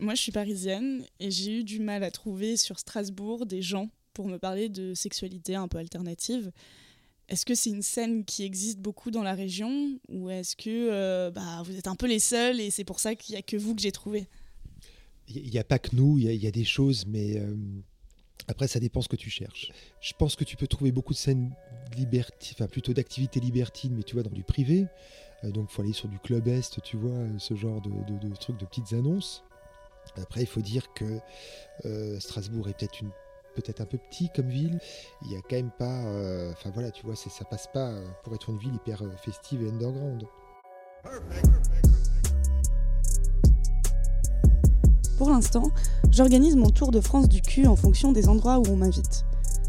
Moi, je suis parisienne et j'ai eu du mal à trouver sur Strasbourg des gens pour me parler de sexualité un peu alternative. Est-ce que c'est une scène qui existe beaucoup dans la région ou est-ce que euh, bah, vous êtes un peu les seuls et c'est pour ça qu'il n'y a que vous que j'ai trouvé? Il n'y a pas que nous, il y, a des choses, mais euh, après ça dépend ce que tu cherches. Je pense que tu peux trouver beaucoup de scènes libertines, enfin plutôt d'activités libertines, mais tu vois, dans du privé. Euh, donc il faut aller sur du club Est, tu vois, ce genre de, de trucs, de petites annonces. Après, il faut dire que Strasbourg est peut-être un peu petit comme ville. Il y a quand même pas. Euh, enfin voilà, tu vois, ça passe pas euh, pour être une ville hyper euh, festive et underground. Pour l'instant, j'organise mon tour de France du cul en fonction des endroits où on m'invite.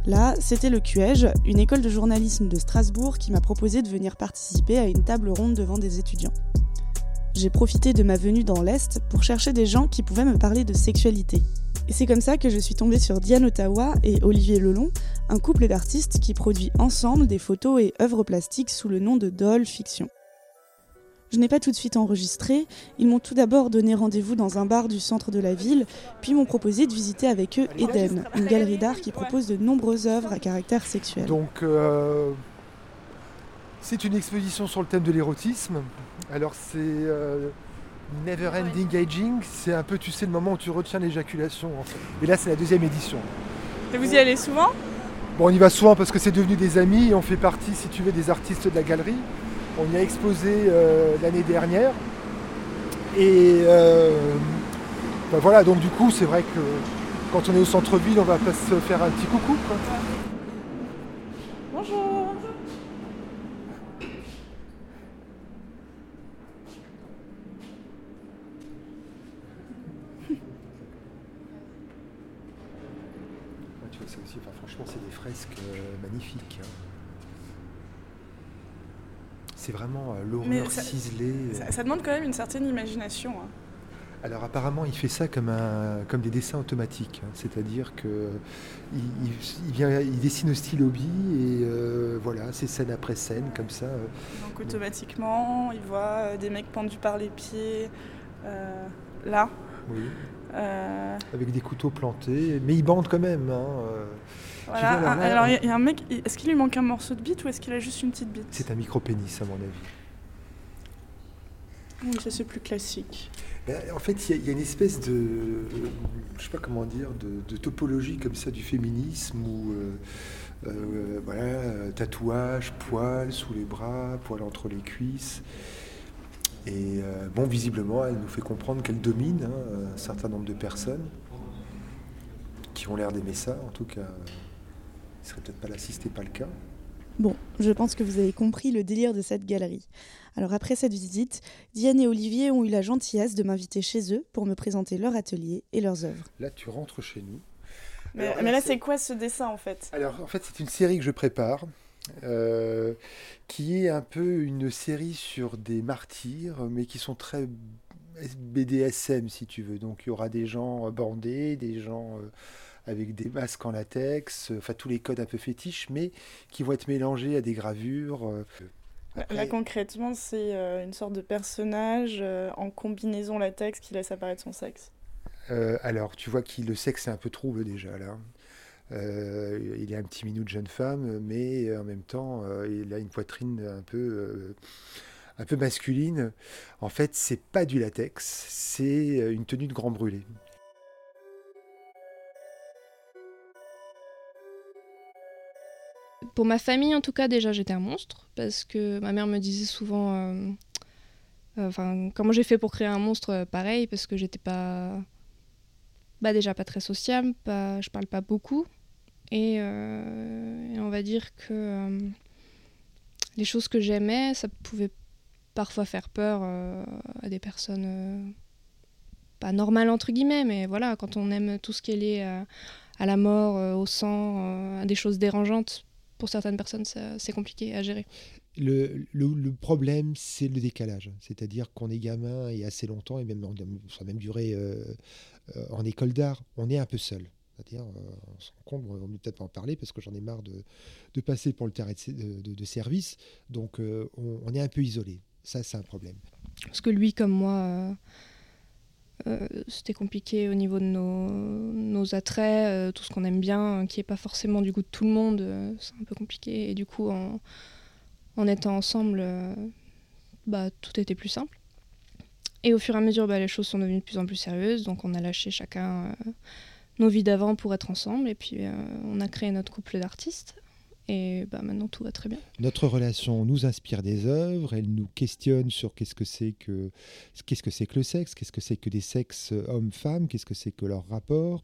Là, c'était le QEJ, une école de journalisme de Strasbourg qui m'a proposé de venir participer à une table ronde devant des étudiants. J'ai profité de ma venue dans l'Est pour chercher des gens qui pouvaient me parler de sexualité, et c'est comme ça que je suis tombée sur Diane Ottawa et Olivier Lelon, un couple d'artistes qui produit ensemble des photos et œuvres plastiques sous le nom de Doll Fiction. Je n'ai pas tout de suite enregistré, ils m'ont tout d'abord donné rendez-vous dans un bar du centre de la ville, puis m'ont proposé de visiter avec eux Eden, une galerie d'art qui propose de nombreuses œuvres à caractère sexuel. Donc, euh, c'est une exposition sur le thème de l'érotisme. Alors, c'est euh, Never Ending Aging, c'est un peu, tu sais, le moment où tu retiens l'éjaculation. En fait. Et là, c'est la deuxième édition. Et vous y allez souvent? Bon, on y va souvent parce que c'est devenu des amis. On fait partie, si tu veux, des artistes de la galerie. On y a exposé euh, l'année dernière. Et euh, ben voilà, donc du coup, c'est vrai que quand on est au centre-ville, on va pas se faire un petit coucou. Bonjour c'est des fresques euh, magnifiques. Hein. C'est vraiment euh, l'horreur ciselée. Euh. Ça, demande quand même une certaine imagination. Hein. Alors apparemment, il fait ça comme, un, comme des dessins automatiques, hein. c'est-à-dire que il, vient, il dessine au stylo et voilà, c'est scène après scène comme ça. Donc automatiquement, il voit des mecs pendus par les pieds, là. Oui. Avec des couteaux plantés, mais il bande quand même. Ah, alors il y, a un mec, est-ce qu'il lui manque un morceau de bite ou est-ce qu'il a juste une petite bite C'est un micro-pénis à mon avis. Oui, ça c'est plus classique. Ben, en fait, il y, a une espèce de, je sais pas comment dire, de, topologie comme ça du féminisme où, euh, euh, voilà, tatouage, poils sous les bras, poils entre les cuisses. Et euh, bon, visiblement, elle nous fait comprendre qu'elle domine hein, un certain nombre de personnes qui ont l'air d'aimer ça, en tout cas serait peut-être pas là si pas le cas. Bon, je pense que vous avez compris le délire de cette galerie. Alors après cette visite, Diane et Olivier ont eu la gentillesse de m'inviter chez eux pour me présenter leur atelier et leurs œuvres. Là, tu rentres chez nous. Mais, là, c'est quoi ce dessin en fait? Alors en fait, c'est une série que je prépare. Euh, qui est un peu une série sur des martyrs, mais qui sont très BDSM si tu veux. Donc il y aura des gens bandés, des gens euh, avec des masques en latex, enfin tous les codes un peu fétiches, mais qui vont être mélangés à des gravures. Euh, Là concrètement, c'est euh, une sorte de personnage euh, en combinaison latex qui laisse apparaître son sexe. alors, tu vois que le sexe est un peu trouble déjà là. il est un petit minou de jeune femme, mais en même temps, il a une poitrine un peu, un peu masculine. En fait, c'est pas du latex, c'est une tenue de grand brûlé. Pour ma famille, en tout cas, déjà, j'étais un monstre parce que ma mère me disait souvent. Euh, euh, comment j'ai fait pour créer un monstre euh, Pareil, parce que j'étais pas. Bah, déjà pas très sociable, pas, je parle pas beaucoup. Et, on va dire que les choses que j'aimais, ça pouvait parfois faire peur à des personnes pas normales entre guillemets, mais voilà, quand on aime tout ce qui est lié à la mort, au sang, à des choses dérangeantes, pour certaines personnes, c'est compliqué à gérer. Le, le, problème, c'est le décalage. C'est-à-dire qu'on est gamin et assez longtemps, et même, ça a même duré euh, euh, en école d'art, on est un peu seul. C'est-à-dire, euh, on se rend compte, on va peut-être pas en parler parce que j'en ai marre de, de, passer pour le terrain de, de, service. Donc, on, on, est un peu isolé. Ça, c'est un problème. Parce que lui, comme moi, c'était compliqué au niveau de nos, attraits, euh, tout ce qu'on aime bien, qui n'est pas forcément du goût de tout le monde, euh, c'est un peu compliqué. Et du coup, en, en étant ensemble, bah, tout était plus simple. Et au fur et à mesure, bah, les choses sont devenues de plus en plus sérieuses, donc on a lâché chacun nos vies d'avant pour être ensemble, et puis on a créé notre couple d'artistes. Et bah, maintenant, tout va très bien. Notre relation nous inspire des œuvres, elle nous questionne sur qu'est-ce que c'est que, qu'est-ce que, c'est que le sexe, qu'est-ce que c'est que des sexes hommes-femmes, qu'est-ce que c'est que leur rapport.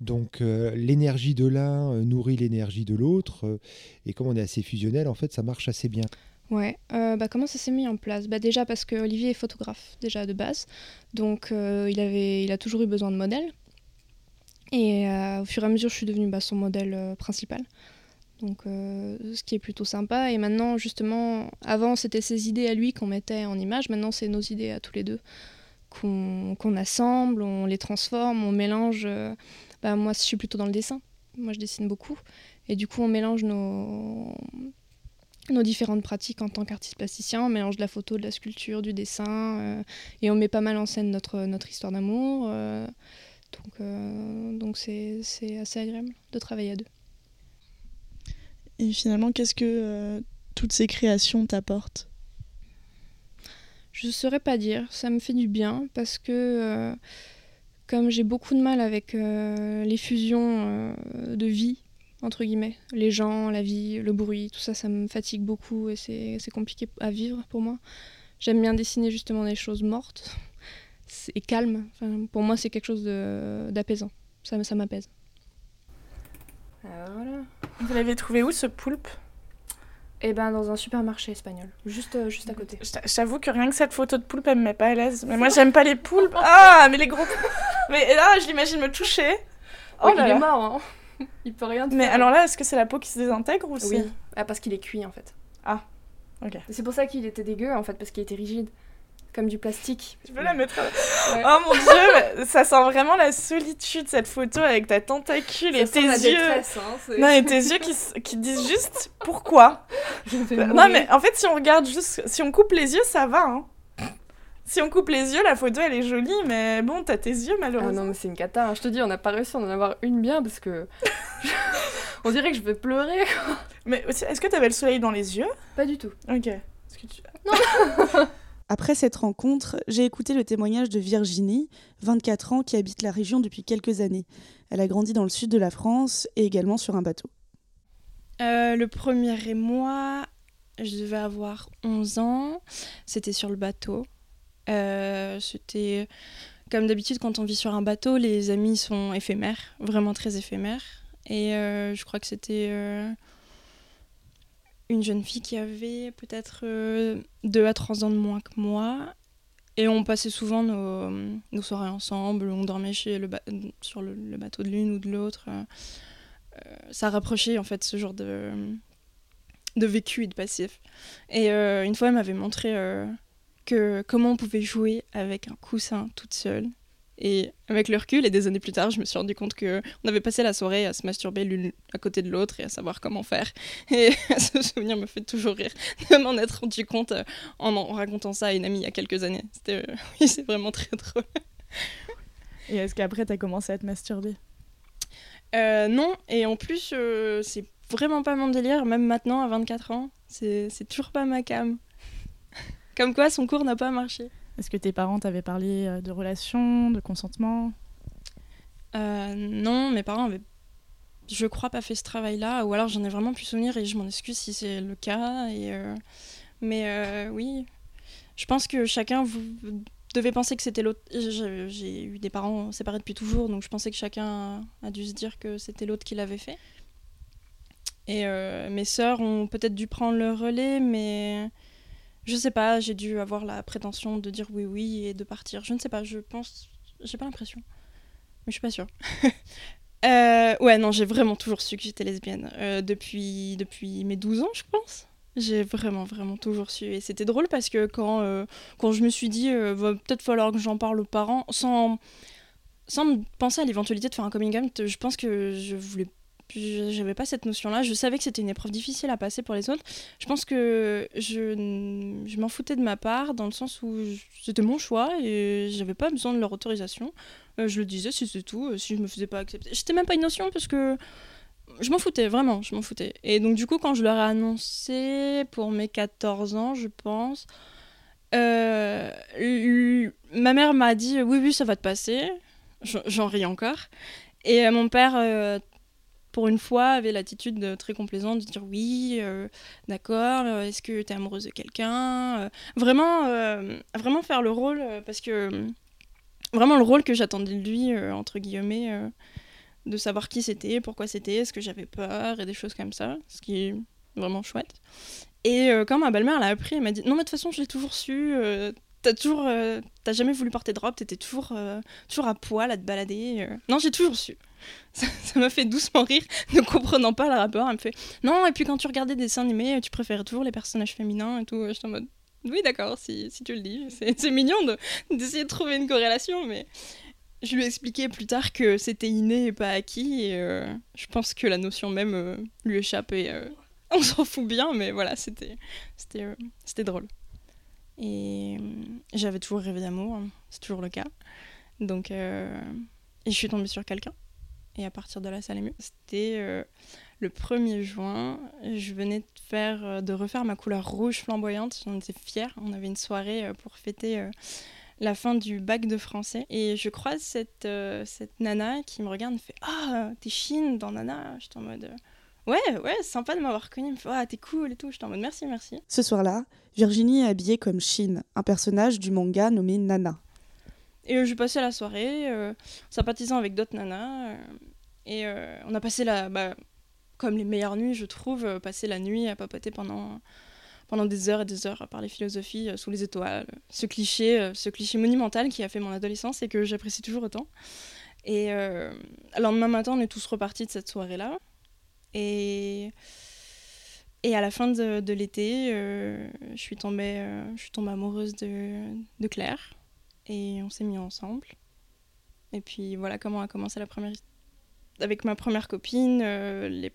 Donc euh, l'énergie de l'un euh, nourrit l'énergie de l'autre. Euh, et comme on est assez fusionnel, en fait, ça marche assez bien. Ouais, bah comment ça s'est mis en place? Bah Déjà parce que Olivier est photographe, déjà de base. Donc il, avait, il a toujours eu besoin de modèles. Et au fur et à mesure, je suis devenue bah, son modèle principal. Donc, euh, ce qui est plutôt sympa. Et maintenant, justement, avant, c'était ses idées à lui qu'on mettait en image. Maintenant, c'est nos idées à tous les deux qu'on assemble, on les transforme, on mélange. Euh, bah, moi, je suis plutôt dans le dessin. Moi, je dessine beaucoup. Et du coup, on mélange nos, nos différentes pratiques en tant qu'artiste plasticien. On mélange de la photo, de la sculpture, du dessin. Euh, et on met pas mal en scène notre, notre histoire d'amour. donc, donc c'est assez agréable de travailler à deux. Et finalement, qu'est-ce que euh, toutes ces créations t'apportent? Je ne saurais pas dire. Ça me fait du bien parce que euh, comme j'ai beaucoup de mal avec euh, les fusions de vie, entre guillemets, les gens, la vie, le bruit, tout ça, ça me fatigue beaucoup et c'est compliqué à vivre pour moi. J'aime bien dessiner justement des choses mortes et calmes. pour moi, c'est quelque chose d'apaisant. Ça m'apaise. Voilà. Vous l'avez trouvé où ce poulpe? Eh ben dans un supermarché espagnol, juste, euh, juste à côté. J'avoue que rien que cette photo de poulpe, elle me met pas à l'aise. Mais moi, j'aime pas les poulpes. Ah, mais les gros. mais là, je l'imagine me toucher. Oh, il est mort, hein. Il peut rien Mais alors là, est-ce que c'est la peau qui se désintègre ou Oui, ah, parce qu'il est cuit en fait. Ah, ok. C'est pour ça qu'il était dégueu en fait, parce qu'il était rigide comme du plastique. Tu peux la mettre Oh mon dieu, ça sent vraiment la solitude cette photo avec ta tentacule et tes yeux. Hein, non, et tes yeux qui, qui disent juste pourquoi? non mais en fait si on regarde juste, si on coupe les yeux ça va. Hein. Si on coupe les yeux, la photo elle est jolie, mais bon, t'as tes yeux malheureusement. Ah non, mais c'est une cata. Hein. Je te dis, on n'a pas réussi à en avoir une bien parce que. on dirait que je vais pleurer. Mais est-ce que t'avais le soleil dans les yeux? Pas du tout. Ok. Que tu... Non Après cette rencontre, j'ai écouté le témoignage de Virginie, 24 ans, qui habite la région depuis quelques années. Elle a grandi dans le sud de la France et également sur un bateau. Euh, le premier mois, je devais avoir 11 ans. C'était sur le bateau. Euh, c'était comme d'habitude quand on vit sur un bateau, les amis sont éphémères, vraiment très éphémères. Et euh, je crois que c'était une jeune fille qui avait peut-être 2 euh, à 3 ans de moins que moi. Et on passait souvent nos, soirées ensemble, on dormait chez le sur le, bateau de l'une ou de l'autre. Euh, ça rapprochait en fait ce genre de, de vécu et de passif. Et euh, une fois, elle m'avait montré que comment on pouvait jouer avec un coussin toute seule. Et avec le recul et des années plus tard, je me suis rendu compte que on avait passé la soirée à se masturber l'une à côté de l'autre et à savoir comment faire. Et ce souvenir me fait toujours rire de m'en être rendu compte euh, en, en racontant ça à une amie il y a quelques années. C'était, euh, oui, c'est vraiment très drôle. Et est-ce qu'après, tu as commencé à te masturber? Euh, Non, et en plus, c'est vraiment pas mon délire, même maintenant à 24 ans. C'est toujours pas ma cam. Comme quoi, son cours n'a pas marché. Est-ce que tes parents t'avaient parlé euh, de relations, de consentement? Euh, Non, mes parents avaient, je crois, pas fait ce travail-là, ou alors j'en ai vraiment plus souvenir et je m'en excuse si c'est le cas. Euh, Mais oui, je pense que chacun vous devait penser que c'était l'autre. J'ai eu des parents séparés depuis toujours, donc je pensais que chacun a dû se dire que c'était l'autre qui l'avait fait. Et mes sœurs ont peut-être dû prendre le relais, mais je sais pas, j'ai dû avoir la prétention de dire oui, oui et de partir. Je ne sais pas, je pense. J'ai pas l'impression. Mais je suis pas sûre. Euh, ouais, non, j'ai vraiment toujours su que j'étais lesbienne. Euh, depuis, depuis mes 12 ans, je pense. J'ai vraiment, vraiment toujours su. Et c'était drôle parce que quand, euh, quand je me suis dit, va peut-être falloir que j'en parle aux parents, sans, sans penser à l'éventualité de faire un coming out, je pense que je voulais j'avais pas cette notion-là. Je savais que c'était une épreuve difficile à passer pour les autres. Je pense que je, je m'en foutais de ma part dans le sens où c'était mon choix et j'avais pas besoin de leur autorisation. Euh, je le disais, si c'est tout, euh, si je me faisais pas accepter. J'étais même pas une notion parce que je m'en foutais, vraiment, je m'en foutais. Et donc, du coup, quand je leur ai annoncé pour mes 14 ans, je pense, euh, ma mère m'a dit oui, oui, ça va te passer. J'en ris encore. Et mon père pour une fois, avait l'attitude très complaisante de dire oui, euh, d'accord, euh, est-ce que tu es amoureuse de quelqu'un euh, Vraiment, vraiment faire le rôle, parce que vraiment le rôle que j'attendais de lui, entre guillemets, de savoir qui c'était, pourquoi c'était, est-ce que j'avais peur et des choses comme ça, ce qui est vraiment chouette. Et quand ma belle-mère l'a appris, elle m'a dit non mais de toute façon je l'ai toujours su, t'as toujours t'as jamais voulu porter de t'étais toujours toujours à poil à te balader non j'ai toujours su ça m'a fait doucement rire, ne comprenant pas le rapport. Elle me fait Non, et puis quand tu regardais des dessins animés, tu préfères toujours les personnages féminins et tout. J'étais en mode Oui, d'accord, si, si, tu le dis. C'est mignon d'essayer de, trouver une corrélation, mais je lui ai expliqué plus tard que c'était inné et pas acquis. Euh, je pense que la notion même euh, lui échappe et euh, on s'en fout bien, mais voilà, c'était c'était drôle. Et j'avais toujours rêvé d'amour, hein. c'est toujours le cas. Donc, et je suis tombée sur quelqu'un. Et à partir de là, ça allait mieux. C'était euh, le 1er juin. Je venais de, faire, euh, de refaire ma couleur rouge flamboyante. J'en étais fière. On avait une soirée euh, pour fêter la fin du bac de français. Et je croise cette, cette nana qui me regarde et me fait Ah, t'es Chine dans Nana J'étais en mode. Ouais, ouais, sympa de m'avoir connue. Me fait Ah, t'es cool et tout. J'étais en mode Merci, merci. Ce soir-là, Virginie est habillée comme Shin, un personnage du manga nommé Nana. Et euh, j'ai passé la soirée euh, sympathisant avec d'autres nanas. Euh, et on a passé la. Bah, comme les meilleures nuits, je trouve, passer la nuit à papoter pendant, pendant des heures et des heures à parler philosophie sous les étoiles. Ce cliché, ce cliché monumental qui a fait mon adolescence et que j'apprécie toujours autant. Et le lendemain matin, on est tous repartis de cette soirée-là. Et, et à la fin de, l'été, je, suis tombée, je suis tombée amoureuse de, Claire et on s'est mis ensemble. Et puis voilà comment a commencé la première avec ma première copine, euh, les,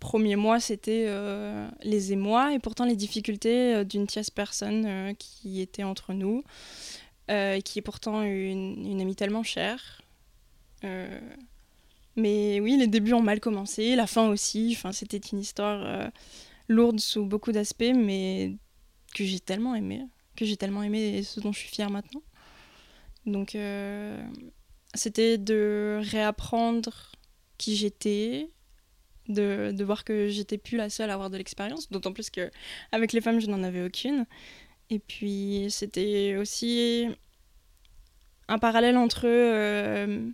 premiers mois, c'était euh, les émois et pourtant les difficultés euh, d'une tierce personne qui était entre nous, qui est pourtant une amie tellement chère. Mais oui, les débuts ont mal commencé, la fin aussi. Enfin, c'était une histoire lourde sous beaucoup d'aspects, mais que j'ai tellement aimé, que j'ai tellement aimé et ce dont je suis fière maintenant. Donc, euh, c'était de réapprendre qui j'étais, de, de, voir que j'étais plus la seule à avoir de l'expérience, d'autant plus que avec les femmes, je n'en avais aucune. Et puis, c'était aussi un parallèle entre euh,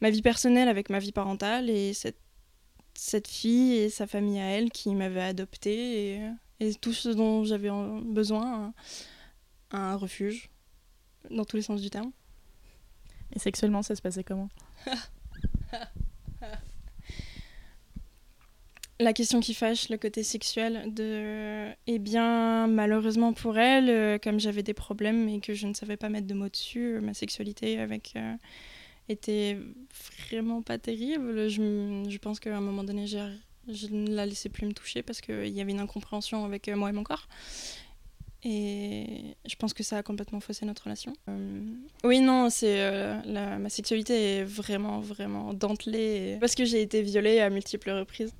ma vie personnelle avec ma vie parentale et cette, cette fille et sa famille à elle qui m'avait adoptée et, et, tout ce dont j'avais besoin, un, un refuge dans tous les sens du terme. Et sexuellement, ça se passait comment? La question qui fâche, le côté sexuel, de... eh bien, malheureusement pour elle, euh, comme j'avais des problèmes et que je ne savais pas mettre de mots dessus, euh, ma sexualité avec euh, était vraiment pas terrible. Je, je pense qu'à un moment donné, je ne la laissais plus me toucher parce qu'il y avait une incompréhension avec moi et mon corps. Et je pense que ça a complètement faussé notre relation. Euh, oui, non, c'est euh, ma sexualité est vraiment, vraiment dentelée parce que j'ai été violée à multiples reprises.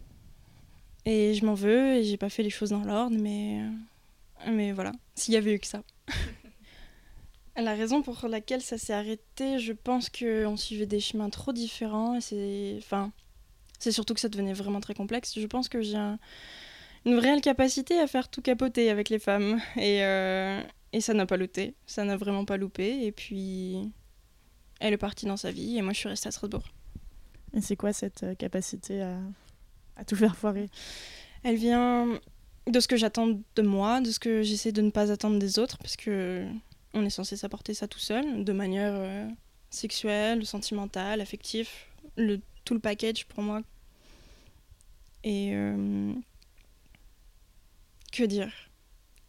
Et je m'en veux et j'ai pas fait les choses dans l'ordre, mais, euh, mais voilà, s'il y avait eu que ça. La raison pour laquelle ça s'est arrêté, je pense qu'on suivait des chemins trop différents et c'est. Enfin, c'est surtout que ça devenait vraiment très complexe. Je pense que j'ai un une réelle capacité à faire tout capoter avec les femmes. Et, euh, et ça n'a pas loupé. Ça n'a vraiment pas loupé. Et puis, elle est partie dans sa vie et moi, je suis restée à Strasbourg. Et c'est quoi cette euh, capacité à, à tout faire foirer? Elle vient de ce que j'attends de moi, de ce que j'essaie de ne pas attendre des autres, parce que on est censé s'apporter ça tout seul, de manière euh, sexuelle, sentimentale, affective, le, tout le package pour moi. Et euh, que dire?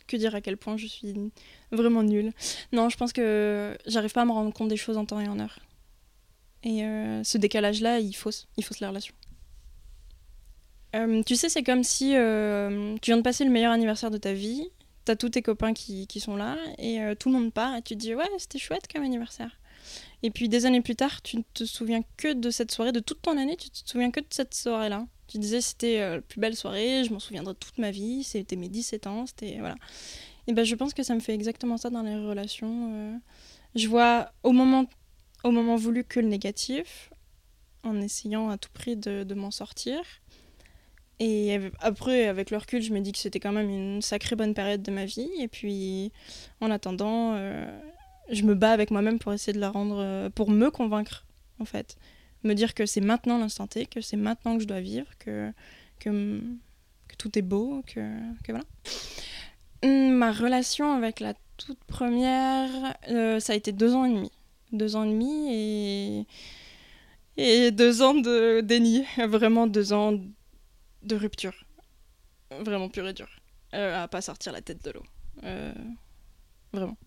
Que dire à quel point je suis vraiment nulle? Non, je pense que j'arrive pas à me rendre compte des choses en temps et en heure. Et euh, ce décalage-là, il fausse, il fausse la relation. tu sais, c'est comme si tu viens de passer le meilleur anniversaire de ta vie, t'as tous tes copains qui, qui sont là, et tout le monde part, et tu te dis, ouais, c'était chouette comme anniversaire. Et puis des années plus tard, tu ne te souviens que de cette soirée, de toute ton année, tu te souviens que de cette soirée-là. Tu disais c'était euh, la plus belle soirée, je m'en souviendrai toute ma vie, c'était mes 17 ans, c'était voilà. Et ben je pense que ça me fait exactement ça dans les relations. Euh. Je vois au moment au moment voulu que le négatif, en essayant à tout prix de, de m'en sortir. Et après, avec le recul, je me dis que c'était quand même une sacrée bonne période de ma vie. Et puis, en attendant, euh, je me bats avec moi-même pour essayer de la rendre, euh, pour me convaincre, en fait. Me dire que c'est maintenant l'instant T, que c'est maintenant que je dois vivre, que, que, tout est beau, que, que voilà. Hum, ma relation avec la toute première, euh, ça a été deux ans et demi. Deux ans et demi et, et deux ans de déni. Vraiment deux ans de rupture. Vraiment pur et dur. Euh, à pas sortir la tête de l'eau. Euh, vraiment.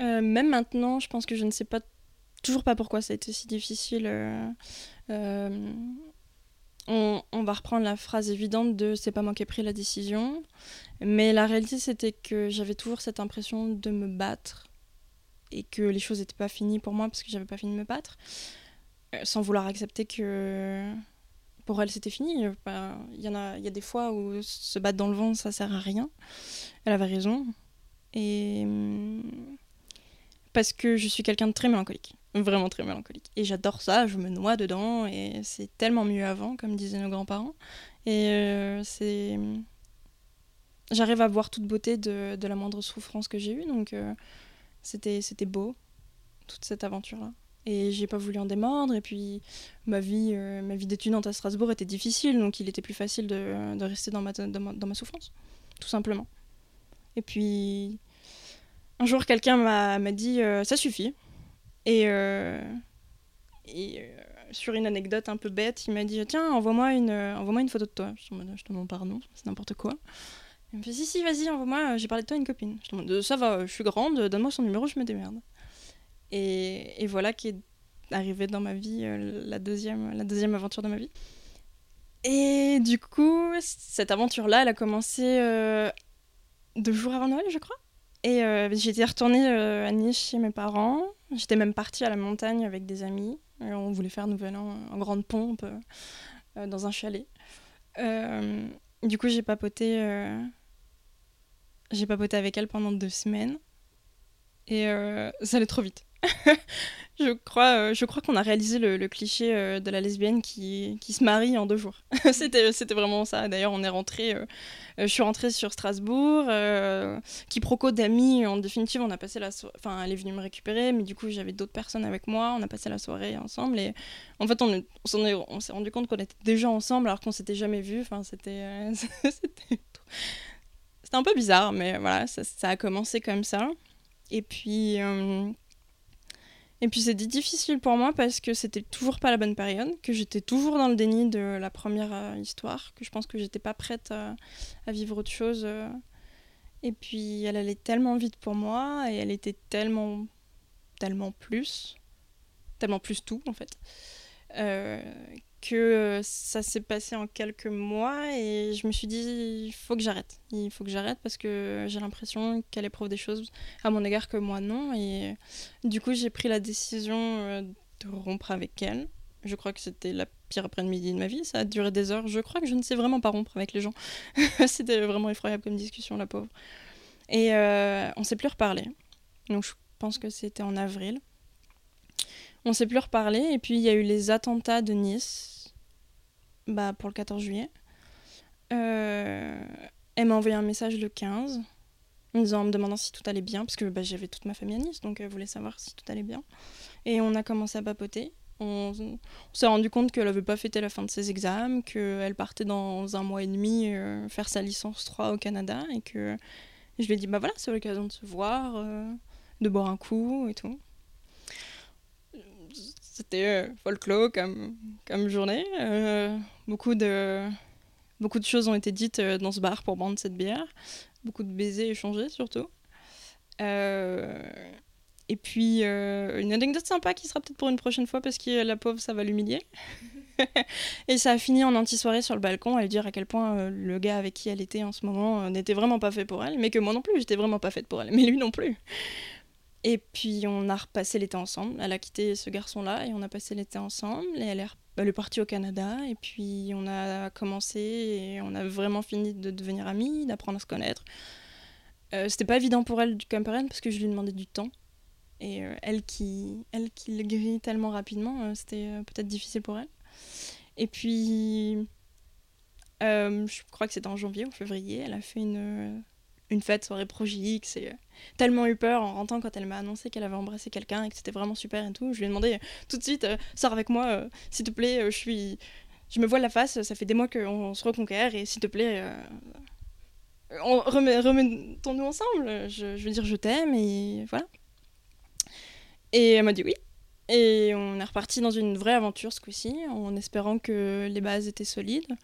Euh, même maintenant, je pense que je ne sais pas toujours pas pourquoi ça a été si difficile. On, on, va reprendre la phrase évidente de c'est pas moi qui ai pris la décision, mais la réalité c'était que j'avais toujours cette impression de me battre et que les choses n'étaient pas finies pour moi parce que j'avais pas fini de me battre, sans vouloir accepter que pour elle c'était fini. Il y en a, il y a des fois où se battre dans le vent ça sert à rien. Elle avait raison et hum, parce que je suis quelqu'un de très mélancolique, vraiment très mélancolique. Et j'adore ça, je me noie dedans, et c'est tellement mieux avant, comme disaient nos grands-parents. Et euh, c'est. J'arrive à voir toute beauté de, la moindre souffrance que j'ai eue, donc euh, c'était c'était beau, toute cette aventure-là. Et j'ai pas voulu en démordre, et puis ma vie, euh, ma vie d'étudiante à Strasbourg était difficile, donc il était plus facile de, de rester dans ma, dans ma, dans ma souffrance, tout simplement. Et puis un jour, quelqu'un m'a dit euh, ça suffit. Et, euh, et sur une anecdote un peu bête, il m'a dit tiens, envoie-moi une, envoie une photo de toi. Je je demande pardon, c'est n'importe quoi. Il me fait si, si, vas-y, envoie-moi, j'ai parlé de toi à une copine. Je demande ça va, je suis grande, donne-moi son numéro, je me démerde. Et, voilà qui est arrivé dans ma vie la, deuxième, la deuxième aventure de ma vie. Et du coup, cette aventure-là, elle a commencé deux jours avant Noël, je crois. Et euh, j'étais retournée euh, à Nice chez mes parents. J'étais même partie à la montagne avec des amis. on voulait faire Nouvel An en grande pompe euh, dans un chalet. du coup, j'ai papoté, j'ai papoté avec elle pendant deux semaines. Et ça allait trop vite. je crois, euh, crois qu'on a réalisé le, cliché euh, de la lesbienne qui, qui, se marie en deux jours. c'était, vraiment ça. D'ailleurs, on est rentré, euh, je suis rentrée sur Strasbourg. quiproquo d'amis, en définitive, on a passé la elle est venue me récupérer, mais du coup, j'avais d'autres personnes avec moi. On a passé la soirée ensemble. Et en fait, on, s'est rendu compte qu'on était déjà ensemble alors qu'on s'était jamais vus. Enfin, c'était, c'était, un peu bizarre, mais voilà, ça, a commencé comme ça. Et puis. Et puis c'était difficile pour moi parce que c'était toujours pas la bonne période, que j'étais toujours dans le déni de la première euh, histoire, que je pense que j'étais pas prête à, vivre autre chose. Euh. Et puis elle allait tellement vite pour moi et elle était tellement, tellement plus, tellement plus tout en fait, euh, que euh, ça s'est passé en quelques mois et je me suis dit il faut que j'arrête. Il faut que j'arrête parce que j'ai l'impression qu'elle éprouve des choses à mon égard que moi non. Et du coup, j'ai pris la décision euh, de rompre avec elle. Je crois que c'était la pire après-midi de ma vie. Ça a duré des heures. Je crois que je ne sais vraiment pas rompre avec les gens. c'était vraiment effroyable comme discussion, la pauvre. Et euh, on s'est plus reparlé. Donc je pense que c'était en avril. On s'est plus reparlé. Et puis il y a eu les attentats de Nice bah, pour le 14 juillet. Euh, elle m'a envoyé un message le 15 en me demandant si tout allait bien, parce que bah, j'avais toute ma famille à Nice, donc elle voulait savoir si tout allait bien. Et on a commencé à papoter. On, s'est rendu compte qu'elle n'avait pas fêté la fin de ses examens, qu'elle partait dans un mois et demi euh, faire sa licence 3 au Canada et que je lui ai dit bah voilà, c'est l'occasion de se voir, euh, de boire un coup et tout. C'était euh, folklore comme, comme journée. beaucoup, de, beaucoup de choses ont été dites dans ce bar pour prendre cette bière. Beaucoup de baisers échangés surtout. Et puis, euh, une anecdote sympa qui sera peut-être pour une prochaine fois parce que la pauvre, ça va l'humilier. et ça a fini en anti-soirée sur le balcon à lui dire à quel point euh, le gars avec qui elle était en ce moment euh, n'était vraiment pas fait pour elle, mais que moi non plus, j'étais vraiment pas faite pour elle, mais lui non plus. Et puis on a repassé l'été ensemble. Elle a quitté ce garçon-là et on a passé l'été ensemble. Et elle est, elle est partie au Canada. Et puis on a commencé et on a vraiment fini de devenir amis, d'apprendre à se connaître. C'était pas évident pour elle du Camperène parce que je lui demandais du temps. Et euh, elle, qui, elle qui le grille tellement rapidement, euh, c'était euh, peut-être difficile pour elle. Et puis, je crois que c'était en janvier ou février, elle a fait une, une fête soirée Projet X et tellement eu peur en rentrant quand elle m'a annoncé qu'elle avait embrassé quelqu'un et que c'était vraiment super et tout. Je lui ai demandé tout de suite, sors avec moi, s'il te plaît, je suis... Je me vois la face, ça fait des mois qu'on se reconquiert et s'il te plaît, on remettons-nous ensemble. Je, je veux dire, je t'aime et voilà. Et elle m'a dit oui. Et on est reparti dans une vraie aventure ce coup-ci, en espérant que les bases étaient solides.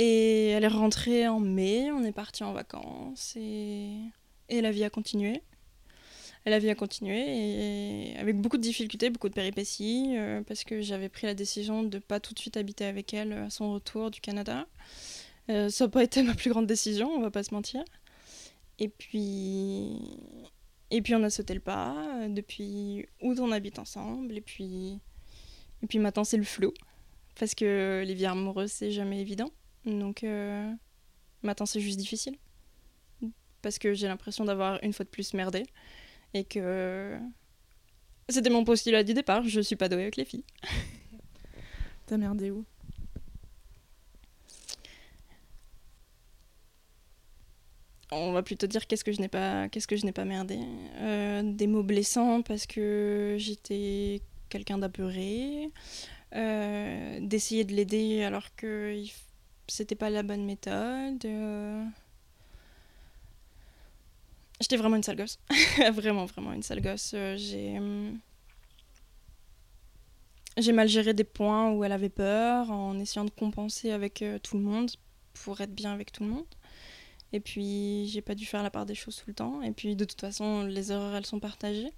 Et elle est rentrée en mai, on est parti en vacances et, la vie a continué. La vie a continué avec beaucoup de difficultés, beaucoup de péripéties, euh, parce que j'avais pris la décision de ne pas tout de suite habiter avec elle à son retour du Canada. Euh, ça n'a pas été ma plus grande décision, on va pas se mentir. Et puis, et puis on a sauté le pas euh, depuis août on habite ensemble et puis et puis maintenant c'est le flou parce que les vies amoureuses c'est jamais évident donc euh, maintenant c'est juste difficile. Parce que j'ai l'impression d'avoir une fois de plus merdé. Et que c'était mon postulat du départ. Je suis pas douée avec les filles. T'as merdé où? On va plutôt dire qu'est-ce que je n'ai pas qu'est-ce que je n'ai pas merdé. Euh, des mots blessants parce que j'étais quelqu'un d'apeuré. Euh, d'essayer de l'aider alors que c'était pas la bonne méthode euh. j'étais vraiment une sale gosse vraiment vraiment une sale gosse j'ai j'ai mal géré des points où elle avait peur en essayant de compenser avec tout le monde pour être bien avec tout le monde et puis, j'ai pas dû faire la part des choses tout le temps. Et puis, de toute façon, les erreurs, elles sont partagées.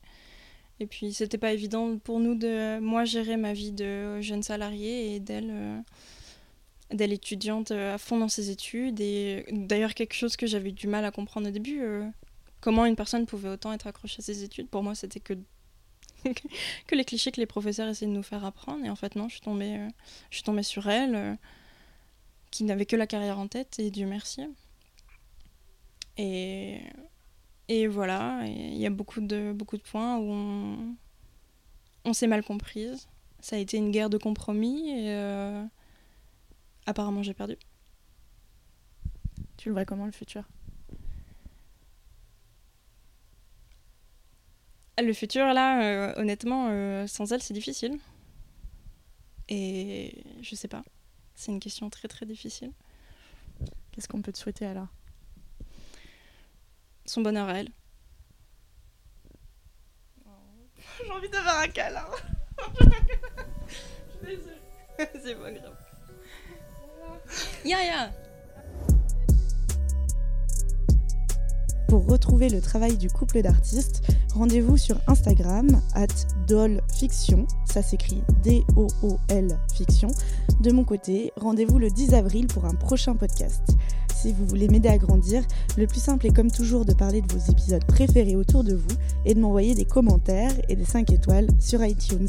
Et puis, c'était pas évident pour nous de, moi, gérer ma vie de jeune salariée et d'elle, euh, d'elle étudiante euh, à fond dans ses études. Et d'ailleurs, quelque chose que j'avais du mal à comprendre au début, euh, comment une personne pouvait autant être accrochée à ses études. Pour moi, c'était que que les clichés que les professeurs essayaient de nous faire apprendre. Et en fait, non, je suis tombée, je suis tombée sur elle, qui n'avait que la carrière en tête, et Dieu merci. Et, et voilà, il y a beaucoup de, beaucoup de points où on, s'est mal comprise. Ça a été une guerre de compromis et euh, apparemment j'ai perdu. Tu le vois comment le futur? Le futur, là, euh, honnêtement, euh, sans elle, c'est difficile. Et je sais pas. C'est une question très très difficile. Qu'est-ce qu'on peut te souhaiter alors? Son bonheur à elle. J'ai envie d'avoir un câlin. C'est pas grave. Pour retrouver le travail du couple d'artistes, rendez-vous sur Instagram, at dolfiction, ça s'écrit D-O-O-L fiction. De mon côté, rendez-vous le 10 avril pour un prochain podcast. Si vous voulez m'aider à grandir, le plus simple est comme toujours de parler de vos épisodes préférés autour de vous et de m'envoyer des commentaires et des 5 étoiles sur iTunes.